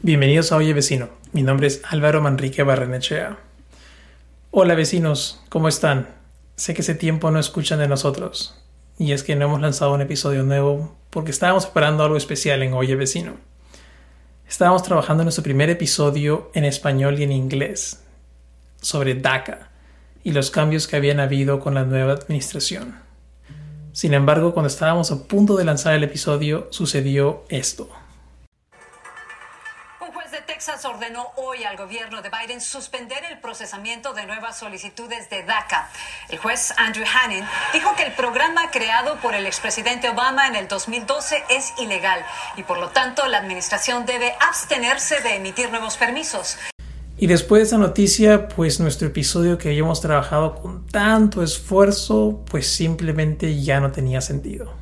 Bienvenidos a Oye Vecino. Mi nombre es Álvaro Manrique Barrenechea. Hola vecinos, ¿cómo están? Sé que ese tiempo no escuchan de nosotros. Y es que no hemos lanzado un episodio nuevo porque estábamos esperando algo especial en Oye Vecino. Estábamos trabajando en nuestro primer episodio en español y en inglés sobre DACA y los cambios que habían habido con la nueva administración. Sin embargo, cuando estábamos a punto de lanzar el episodio, sucedió esto. Texas ordenó hoy al gobierno de Biden suspender el procesamiento de nuevas solicitudes de DACA. El juez Andrew Hannon dijo que el programa creado por el expresidente Obama en el 2012 es ilegal y por lo tanto la administración debe abstenerse de emitir nuevos permisos. Y después de esa noticia, pues nuestro episodio que habíamos trabajado con tanto esfuerzo, pues simplemente ya no tenía sentido.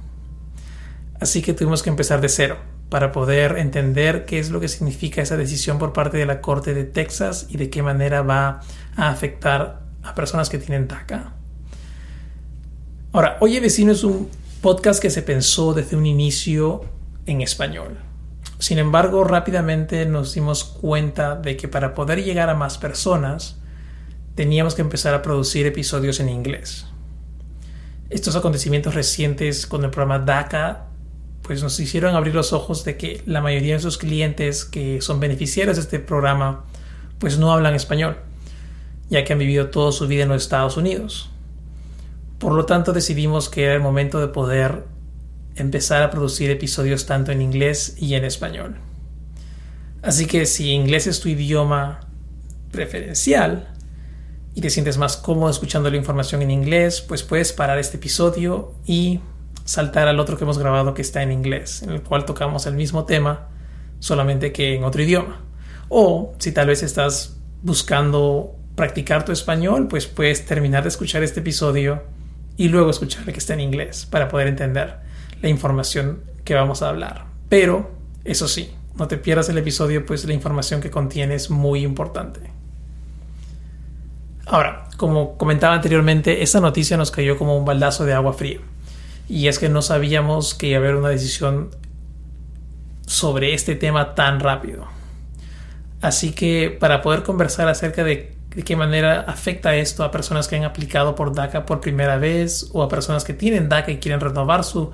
Así que tuvimos que empezar de cero para poder entender qué es lo que significa esa decisión por parte de la Corte de Texas y de qué manera va a afectar a personas que tienen DACA. Ahora, Oye Vecino es un podcast que se pensó desde un inicio en español. Sin embargo, rápidamente nos dimos cuenta de que para poder llegar a más personas, teníamos que empezar a producir episodios en inglés. Estos acontecimientos recientes con el programa DACA pues nos hicieron abrir los ojos de que la mayoría de sus clientes que son beneficiarios de este programa pues no hablan español, ya que han vivido toda su vida en los Estados Unidos. Por lo tanto decidimos que era el momento de poder empezar a producir episodios tanto en inglés y en español. Así que si inglés es tu idioma preferencial y te sientes más cómodo escuchando la información en inglés, pues puedes parar este episodio y saltar al otro que hemos grabado que está en inglés, en el cual tocamos el mismo tema, solamente que en otro idioma. O si tal vez estás buscando practicar tu español, pues puedes terminar de escuchar este episodio y luego escuchar el que está en inglés para poder entender la información que vamos a hablar. Pero, eso sí, no te pierdas el episodio, pues la información que contiene es muy importante. Ahora, como comentaba anteriormente, esta noticia nos cayó como un baldazo de agua fría y es que no sabíamos que iba a haber una decisión sobre este tema tan rápido. Así que para poder conversar acerca de, qué manera afecta esto a personas que han aplicado por DACA por primera vez o a personas que tienen DACA y quieren renovar sus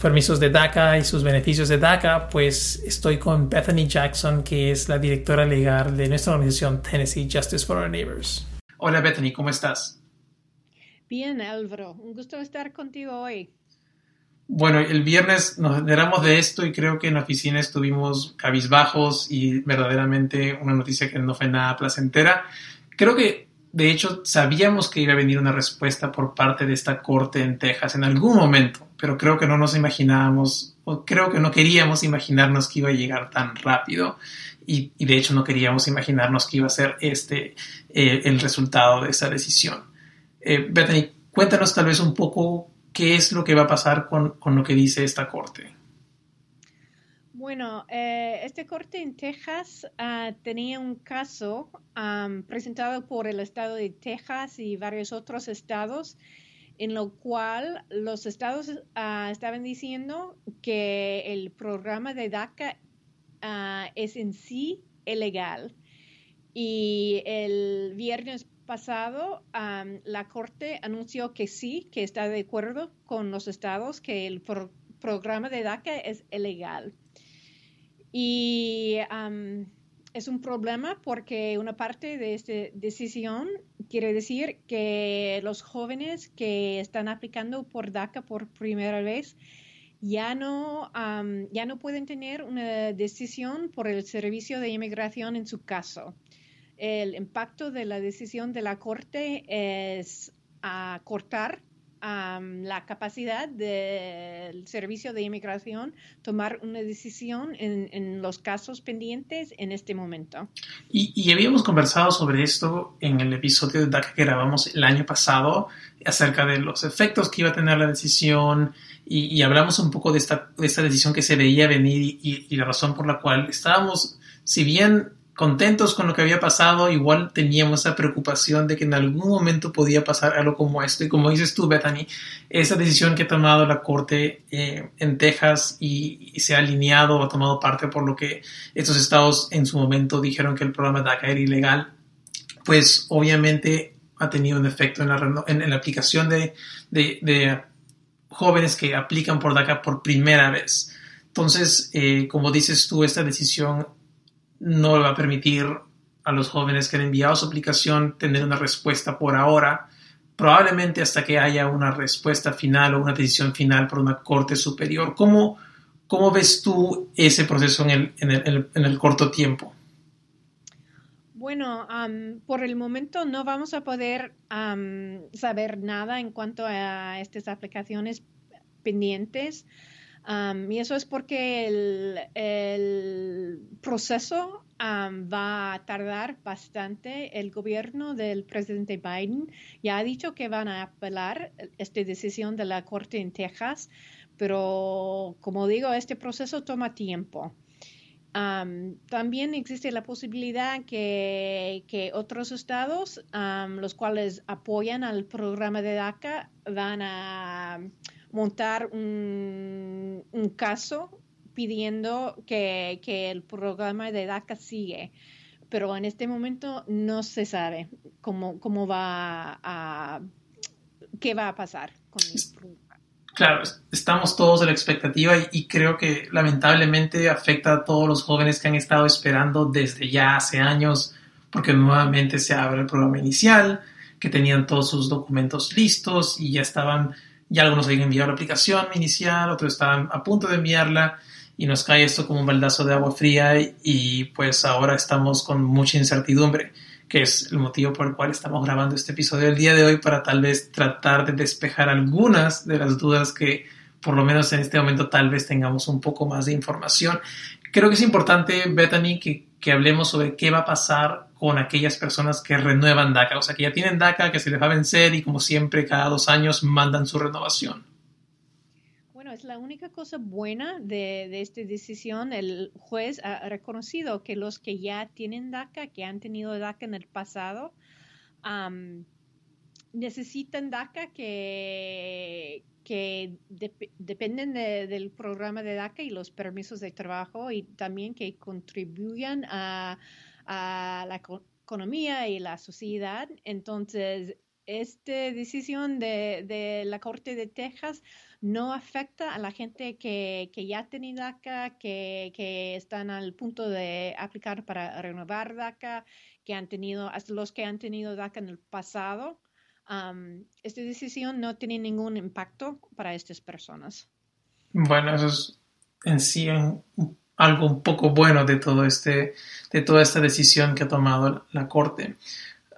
permisos de DACA y sus beneficios de DACA, pues estoy con Bethany Jackson, que es la directora legal de nuestra organización Tennessee Justice for Our Neighbors. Hola Bethany, ¿cómo estás? Bien, Álvaro, un gusto estar contigo hoy. Bueno, el viernes nos enteramos de esto y creo que en la oficina estuvimos cabizbajos y verdaderamente una noticia que no fue nada placentera. Creo que, de hecho, sabíamos que iba a venir una respuesta por parte de esta corte en Texas en algún momento, pero creo que no nos imaginábamos, o creo que no queríamos imaginarnos que iba a llegar tan rápido y, de hecho no queríamos imaginarnos que iba a ser este eh, el resultado de esa decisión. Eh, Bethany, cuéntanos tal vez un poco qué es lo que va a pasar con, lo que dice esta corte. Bueno, este corte en Texas ah, tenía un caso presentado por el estado de Texas y varios otros estados, en lo cual los estados ah, estaban diciendo que el programa de DACA ah, es en sí ilegal. Y el viernes pasado, la Corte anunció que sí, que está de acuerdo con los estados, que el programa de DACA es ilegal. Y es un problema porque una parte de esta decisión quiere decir que los jóvenes que están aplicando por DACA por primera vez ya no, ya no pueden tener una decisión por el servicio de inmigración en su caso el impacto de la decisión de la Corte es a cortar la capacidad del servicio de inmigración tomar una decisión en, los casos pendientes en este momento. Y, habíamos conversado sobre esto en el episodio de DACA que grabamos el año pasado acerca de los efectos que iba a tener la decisión y, hablamos un poco de esta, de esta, decisión que se veía venir y, y la razón por la cual estábamos, si bien contentos con lo que había pasado, igual teníamos esa preocupación de que en algún momento podía pasar algo como esto. Y como dices tú, Bethany, esa decisión que ha tomado la Corte eh, en Texas y, se ha alineado ha tomado parte por lo que estos estados en su momento dijeron que el programa DACA era ilegal, pues obviamente ha tenido un efecto en la, en, la aplicación de, de, jóvenes que aplican por DACA por primera vez. Entonces, eh, como dices tú, esta decisión no va a permitir a los jóvenes que han enviado su aplicación tener una respuesta por ahora, probablemente hasta que haya una respuesta final o una decisión final por una corte superior. ¿Cómo, cómo ves tú ese proceso en el, en el, en el corto tiempo? Bueno, por el momento no vamos a poder saber nada en cuanto a estas aplicaciones pendientes y eso es porque el, proceso va a tardar bastante. El gobierno del presidente Biden ya ha dicho que van a apelar esta decisión de la Corte en Texas, pero como digo, este proceso toma tiempo. también existe la posibilidad que, que otros estados, los cuales apoyan al programa de DACA, van a montar un, caso pidiendo que, el programa de DACA sigue. Pero en este momento no se sabe cómo, cómo va a, qué va a pasar con el Claro, estamos todos en la expectativa y, creo que lamentablemente afecta a todos los jóvenes que han estado esperando desde ya hace años porque nuevamente se abre el programa inicial, que tenían todos sus documentos listos y ya estaban ya algunos habían enviado la aplicación inicial, otros estaban a punto de enviarla y nos cae esto como un baldazo de agua fría y pues ahora estamos con mucha incertidumbre, que es el motivo por el cual estamos grabando este episodio el día de hoy para tal vez tratar de despejar algunas de las dudas que por lo menos en este momento tal vez tengamos un poco más de información. Creo que es importante, Bethany, que, que hablemos sobre qué va a pasar con aquellas personas que renuevan DACA, o sea, que ya tienen DACA, que se les va a vencer y como siempre cada dos años mandan su renovación. Bueno, es la única cosa buena de, esta decisión. El juez ha reconocido que los que ya tienen DACA, que han tenido DACA en el pasado, necesitan DACA que, dependen del programa de DACA y los permisos de trabajo y también que contribuyan a a la economía y la sociedad. Entonces, esta decisión de, la Corte de Texas no afecta a la gente que, ya tenido DACA, que, están al punto de aplicar para renovar DACA, que han tenido, hasta los que han tenido DACA en el pasado. esta decisión no tiene ningún impacto para estas personas. Bueno, eso es en sí un algo un poco bueno de todo este, de toda esta decisión que ha tomado la Corte.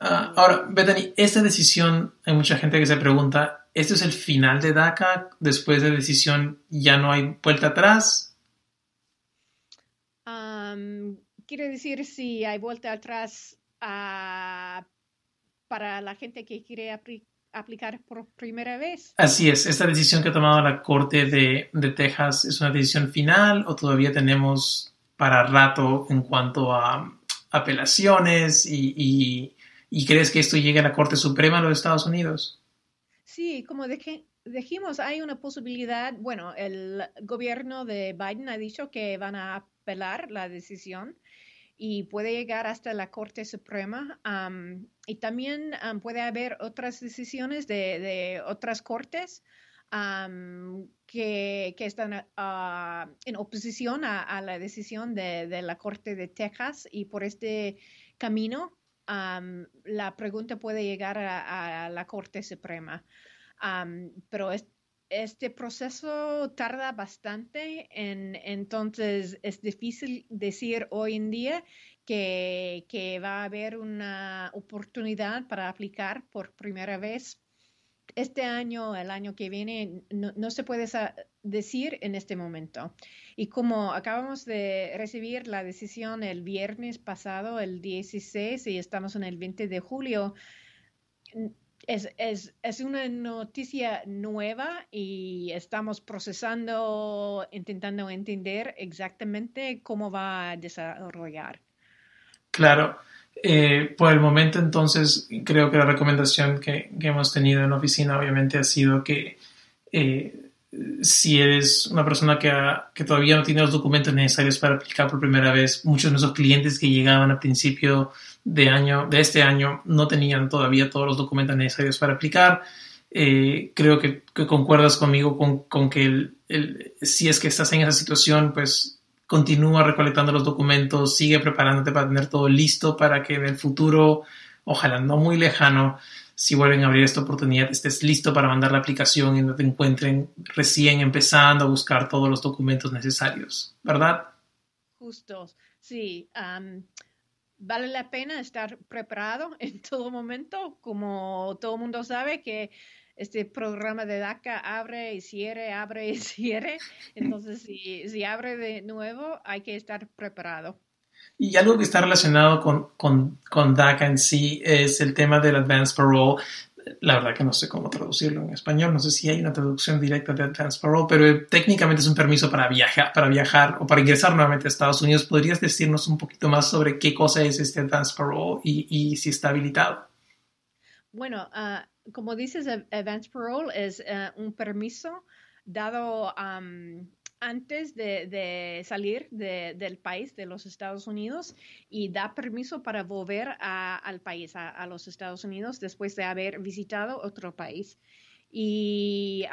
Ah, ahora, Bethany, esta decisión, hay mucha gente que se pregunta, ¿esto es el final de DACA? Después de decisión ya no hay vuelta atrás. quiere decir si hay vuelta atrás ah, para la gente que quiere aplicar por primera vez. Así es, esta decisión que ha tomado la Corte de, Texas es una decisión final o todavía tenemos para rato en cuanto a apelaciones y, crees que esto llegue a la Corte Suprema de los Estados Unidos? Sí, como dijimos, hay una posibilidad, bueno, el gobierno de Biden ha dicho que van a apelar la decisión y puede llegar hasta la Corte Suprema. y también puede haber otras decisiones de, otras cortes que, están ah, en oposición a, la decisión de, la Corte de Texas y por este camino la pregunta puede llegar a, la Corte Suprema. pero este proceso tarda bastante, en, entonces es difícil decir hoy en día que, va a haber una oportunidad para aplicar por primera vez este año, el año que viene, no, se puede decir en este momento. Y como acabamos de recibir la decisión el viernes pasado, el 16, y estamos en el 20 de julio, es, es, es, una noticia nueva y estamos procesando, intentando entender exactamente cómo va a desarrollar. Claro. Eh, por el momento, entonces, creo que la recomendación que, hemos tenido en la oficina, obviamente, ha sido que eh, si eres una persona que, que, todavía no tiene los documentos necesarios para aplicar por primera vez, muchos de nuestros clientes que llegaban a principio de año, de este año, no tenían todavía todos los documentos necesarios para aplicar. Eh, creo que, concuerdas conmigo con, con que el, si es que estás en esa situación, pues continúa recolectando los documentos, sigue preparándote para tener todo listo para que en el futuro, ojalá no muy lejano, si vuelven a abrir esta oportunidad, estés listo para mandar la aplicación y no te encuentren recién empezando a buscar todos los documentos necesarios, ¿verdad? Justo, sí. vale la pena estar preparado en todo momento, como todo el mundo sabe que este programa de DACA abre y cierre, abre y cierre. Entonces, si, si abre de nuevo, hay que estar preparado. Y algo que está relacionado con, con, con, DACA en sí es el tema del Advanced Parole. La verdad que no sé cómo traducirlo en español, no sé si hay una traducción directa de Advanced Parole, pero técnicamente es un permiso para viajar, para viajar o para ingresar nuevamente a Estados Unidos. ¿Podrías decirnos un poquito más sobre qué cosa es este Advanced Parole y, y si está habilitado? Bueno, uh, como dices, advance parole es eh, un permiso dado antes de, salir del país, de los Estados Unidos, y da permiso para volver al país, a, los Estados Unidos, después de haber visitado otro país. Y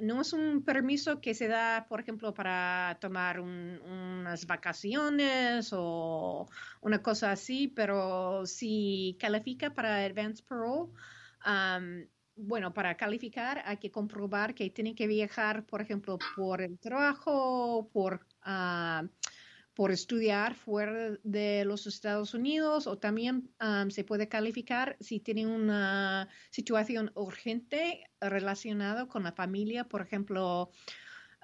no es un permiso que se da, por ejemplo, para tomar unas vacaciones o una cosa así, pero si califica para advance parole, bueno, para calificar hay que comprobar que tiene que viajar, por ejemplo, por el trabajo, por, ah, por estudiar fuera de los Estados Unidos o también se puede calificar si tiene una situación urgente relacionada con la familia, por ejemplo,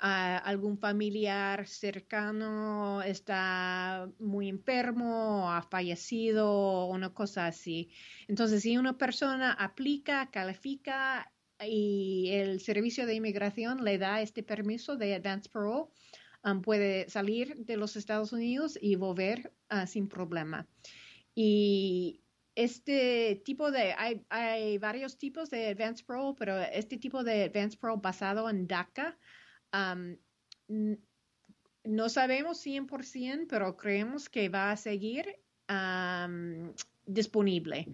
algún familiar cercano está muy enfermo, ha fallecido, una cosa así. Entonces, si una persona aplica, califica y el servicio de inmigración le da este permiso de advance parole, um, puede salir de los Estados Unidos y volver uh, sin problema. Y este tipo de, hay, hay, varios tipos de advance parole, pero este tipo de advance parole basado en DACA no sabemos 100%, pero creemos que va a seguir disponible.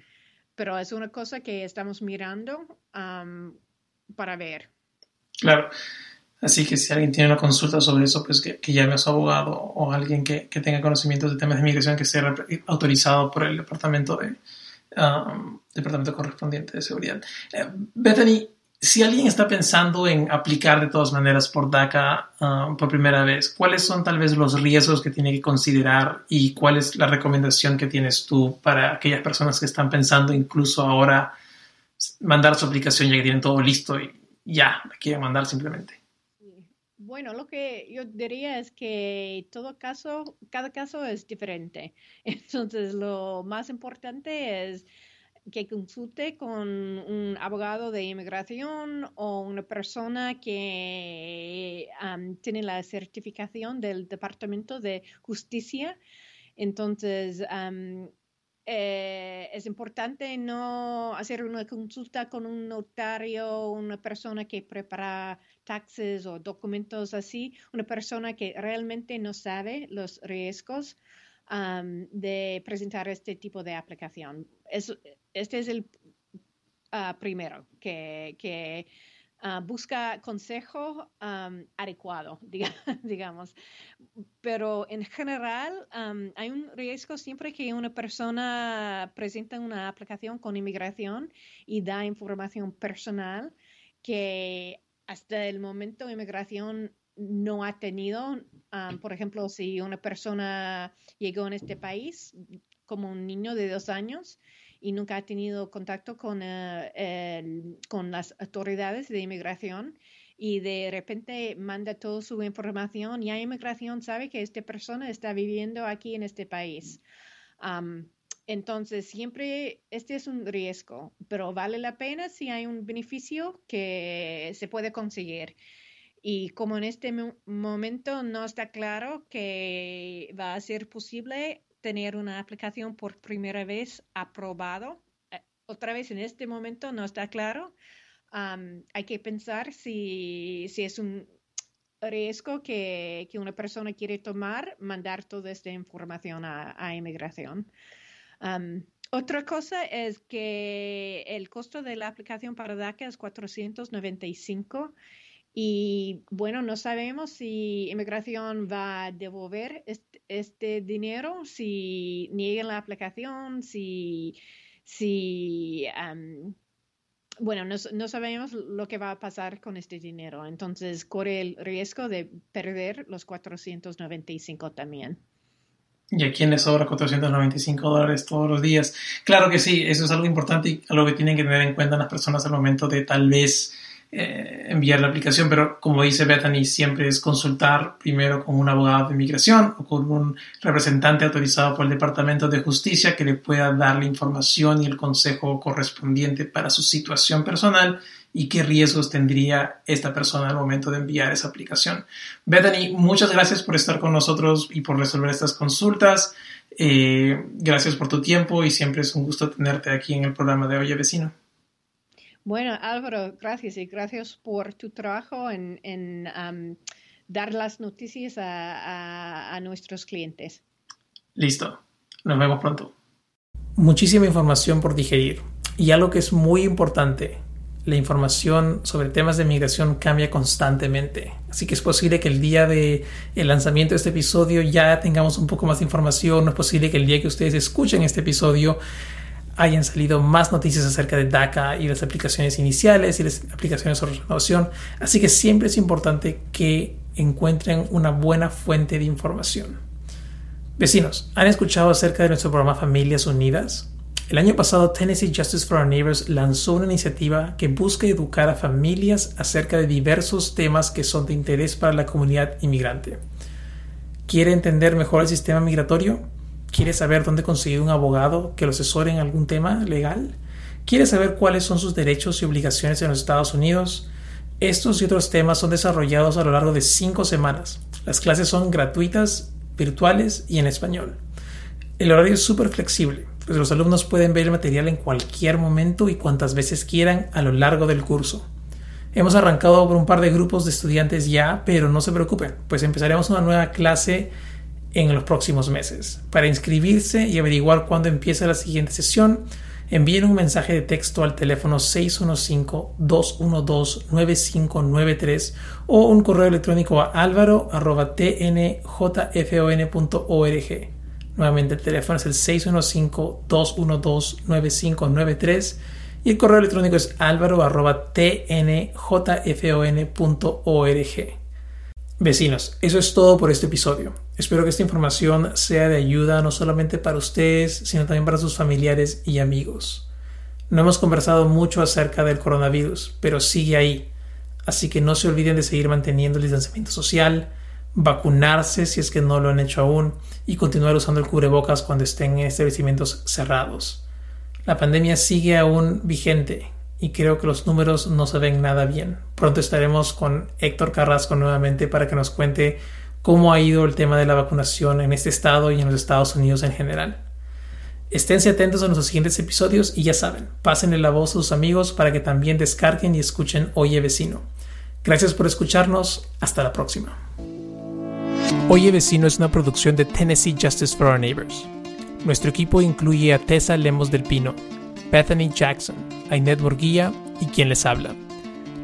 Pero es una cosa que estamos mirando para ver. Claro. Así que si alguien tiene una consulta sobre eso, pues que, llame a su abogado o alguien que, tenga conocimientos de temas de migración que sea autorizado por el departamento de departamento correspondiente de seguridad. Eh, Bethany, si alguien está pensando en aplicar de todas maneras por DACA um, por primera vez, ¿cuáles son tal vez los riesgos que tiene que considerar y cuál es la recomendación que tienes tú para aquellas personas que están pensando incluso ahora mandar su aplicación ya que tienen todo listo y ya, la quieren mandar simplemente? Bueno, lo que yo diría es que todo caso, cada caso es diferente. Entonces, lo más importante es que consulte con un abogado de inmigración o una persona que tiene la certificación del Departamento de Justicia. Entonces, eh, es importante no hacer una consulta con un notario, una persona que prepara taxes o documentos así, una persona que realmente no sabe los riesgos de presentar este tipo de aplicación. este es el ah, primero, que, ah, busca consejo adecuado, digamos. Pero en general hay un riesgo siempre que una persona presenta una aplicación con inmigración y da información personal que hasta el momento inmigración no ha tenido, por ejemplo, si una persona llegó en este país, como un niño de dos años y nunca ha tenido contacto con, eh, con las autoridades de inmigración y de repente manda toda su información y la inmigración sabe que esta persona está viviendo aquí en este país. entonces, siempre este es un riesgo, pero vale la pena si hay un beneficio que se puede conseguir. Y como en este momento no está claro que va a ser posible tener una aplicación por primera vez aprobado, eh, otra vez en este momento no está claro, hay que pensar si, si es un riesgo que, que, una persona quiere tomar, mandar toda esta información a, a inmigración. otra cosa es que el costo de la aplicación para DACA es 495 y bueno, no sabemos si inmigración va a devolver este, dinero, si niegan la aplicación, si, si bueno, no, sabemos lo que va a pasar con este dinero. Entonces, corre el riesgo de perder los 495 también. ¿Y a quién les sobra 495 dólares todos los días? Claro que sí, eso es algo importante y algo que tienen que tener en cuenta las personas al momento de tal vez eh, enviar la aplicación, pero como dice Bethany, siempre es consultar primero con un abogado de inmigración o con un representante autorizado por el Departamento de Justicia que le pueda dar la información y el consejo correspondiente para su situación personal y qué riesgos tendría esta persona al momento de enviar esa aplicación. Bethany, muchas gracias por estar con nosotros y por resolver estas consultas. Eh, gracias por tu tiempo y siempre es un gusto tenerte aquí en el programa de Oye Vecino. Bueno, Álvaro, gracias y gracias por tu trabajo en, dar las noticias a, nuestros clientes. Listo, nos vemos pronto. Muchísima información por digerir y algo que es muy importante, la información sobre temas de migración cambia constantemente. Así que es posible que el día del el lanzamiento de este episodio ya tengamos un poco más de información. No es posible que el día que ustedes escuchen este episodio hayan salido más noticias acerca de DACA y las aplicaciones iniciales y las aplicaciones sobre renovación. Así que siempre es importante que encuentren una buena fuente de información. Vecinos, ¿han escuchado acerca de nuestro programa Familias Unidas? El año pasado Tennessee Justice for Our Neighbors lanzó una iniciativa que busca educar a familias acerca de diversos temas que son de interés para la comunidad inmigrante. ¿Quiere entender mejor el sistema migratorio? ¿Quiere saber dónde conseguir un abogado que lo asesore en algún tema legal? ¿Quiere saber cuáles son sus derechos y obligaciones en los Estados Unidos? Estos y otros temas son desarrollados a lo largo de cinco semanas. Las clases son gratuitas, virtuales y en español. El horario es súper flexible, pues los alumnos pueden ver el material en cualquier momento y cuantas veces quieran a lo largo del curso. Hemos arrancado por un par de grupos de estudiantes ya, pero no se preocupen, pues empezaremos una nueva clase en los próximos meses. Para inscribirse y averiguar cuándo empieza la siguiente sesión, envíen un mensaje de texto al teléfono 615-212-9593 o un correo electrónico a alvaro.tnjfon.org. Nuevamente el teléfono es el 615-212-9593 y el correo electrónico es alvaro.tnjfon.org. Vecinos, eso es todo por este episodio. Espero que esta información sea de ayuda no solamente para ustedes, sino también para sus familiares y amigos. No hemos conversado mucho acerca del coronavirus, pero sigue ahí. Así que no se olviden de seguir manteniendo el distanciamiento social, vacunarse si es que no lo han hecho aún y continuar usando el cubrebocas cuando estén en establecimientos cerrados. La pandemia sigue aún vigente y creo que los números no se ven nada bien. Pronto estaremos con Héctor Carrasco nuevamente para que nos cuente cómo ha ido el tema de la vacunación en este estado y en los Estados Unidos en general. Esténse atentos a nuestros siguientes episodios y ya saben, pásenle la voz a sus amigos para que también descarguen y escuchen Oye Vecino. Gracias por escucharnos. Hasta la próxima. Oye Vecino es una producción de Tennessee Justice for Our Neighbors. Nuestro equipo incluye a Tessa Lemos del Pino, Bethany Jackson, Ainet Morguía y quien les habla.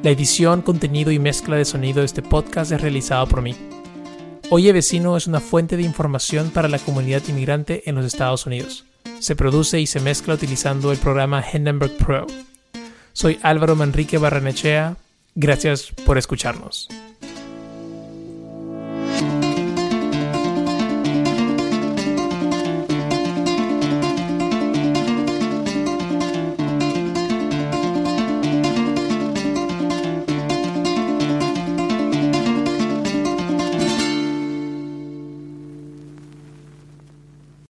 La edición, contenido y mezcla de sonido de este podcast es realizado por mí. Oye Vecino es una fuente de información para la comunidad inmigrante en los Estados Unidos. Se produce y se mezcla utilizando el programa Hindenburg Pro. Soy Álvaro Manrique Barranechea. Gracias por escucharnos.